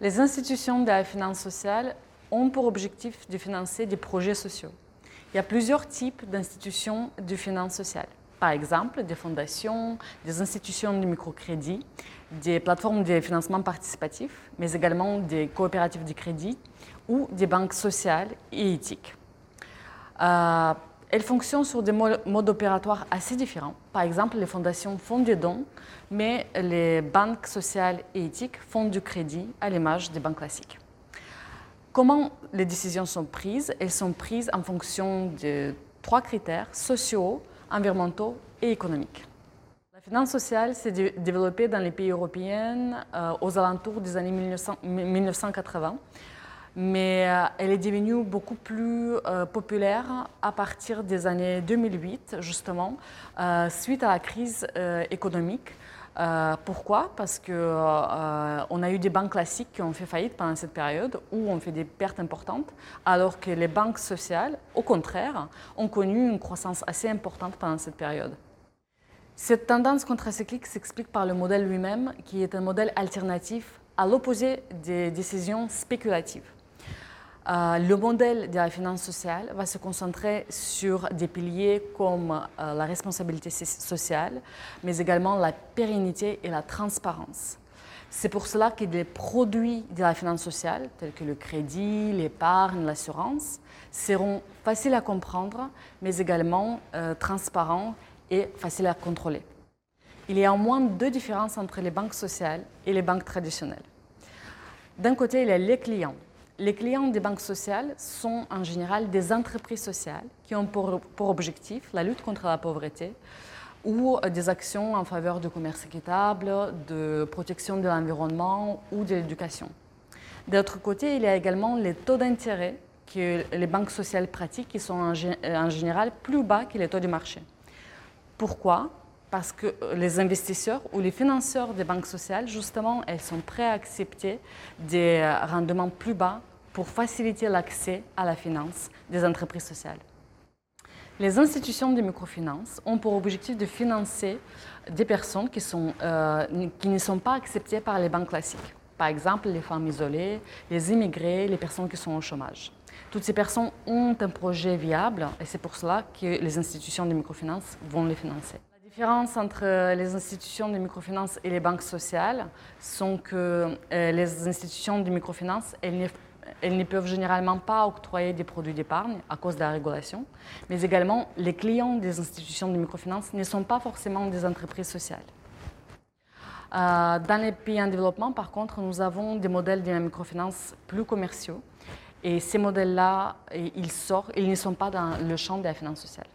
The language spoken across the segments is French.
Les institutions de la finance sociale ont pour objectif de financer des projets sociaux. Il y a plusieurs types d'institutions de finance sociale. Par exemple, des fondations, des institutions de microcrédit, des plateformes de financement participatif, mais également des coopératives de crédit ou des banques sociales et éthiques. Euh, elles fonctionnent sur des modes opératoires assez différents. Par exemple, les fondations font des dons, mais les banques sociales et éthiques font du crédit à l'image des banques classiques. Comment les décisions sont prises? Elles sont prises en fonction de trois critères sociaux, environnementaux et économiques. La finance sociale s'est développée dans les pays européens euh, aux alentours des années 1980 mais euh, elle est devenue beaucoup plus euh, populaire à partir des années 2008, justement, euh, suite à la crise économique. pourquoi? Parce qu'on a eu des banques classiques qui ont fait faillite pendant cette période, ou ont fait des pertes importantes, alors que les banques sociales, au contraire, ont connu une croissance assez importante pendant cette période. Cette tendance contracyclique s'explique par le modèle lui-même, qui est un modèle alternatif à l'opposé des décisions spéculatives. Euh, le modèle de la finance sociale va se concentrer sur des piliers comme euh, la responsabilité sociale, mais également la pérennité et la transparence. C'est pour cela que les produits de la finance sociale, tels que le crédit, l'épargne, l'assurance, seront faciles à comprendre, mais également euh, transparents et faciles à contrôler. Il y a au moins deux différences entre les banques sociales et les banques traditionnelles. D'un côté, il y a les clients les clients des banques sociales sont en général des entreprises sociales qui ont pour, objectif la lutte contre la pauvreté ou des actions en faveur du commerce équitable, de protection de l'environnement ou de l'éducation. D'autre côté, il y a également les taux d'intérêt que les banques sociales pratiquent qui sont en, en général plus bas que les taux du marché. Pourquoi? Parce que les investisseurs ou les financeurs des banques sociales, justement, elles sont prêts à accepter des rendements plus bas pour faciliter l'accès à la finance des entreprises sociales. Les institutions de microfinance ont pour objectif de financer des personnes euh, qui ne sont pas acceptées par les banques classiques. Par exemple, les femmes isolées, les immigrés, les personnes qui sont au chômage. Toutes ces personnes ont un projet viable et c'est pour cela que les institutions de microfinance vont les financer. La différence entre les institutions de microfinance et les banques sociales sont que euh, les institutions de microfinance, elles elles ne peuvent généralement pas octroyer des produits d'épargne à cause de la régulation, mais également les clients des institutions de microfinance ne sont pas forcément des entreprises sociales. Euh, dans les pays en développement, par contre, nous avons des modèles de microfinance plus commerciaux et ces modèles-là, ils, sortent, ils ne sont pas dans le champ de la finance sociale.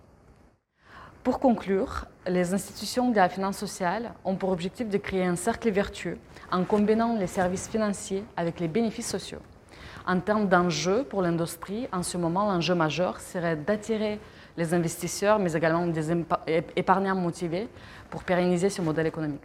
Pour conclure, les institutions de la finance sociale ont pour objectif de créer un cercle vertueux en combinant les services financiers avec les bénéfices sociaux. En termes d'enjeux pour l'industrie, en ce moment, l'enjeu majeur serait d'attirer les investisseurs, mais également des épargnants motivés pour pérenniser ce modèle économique.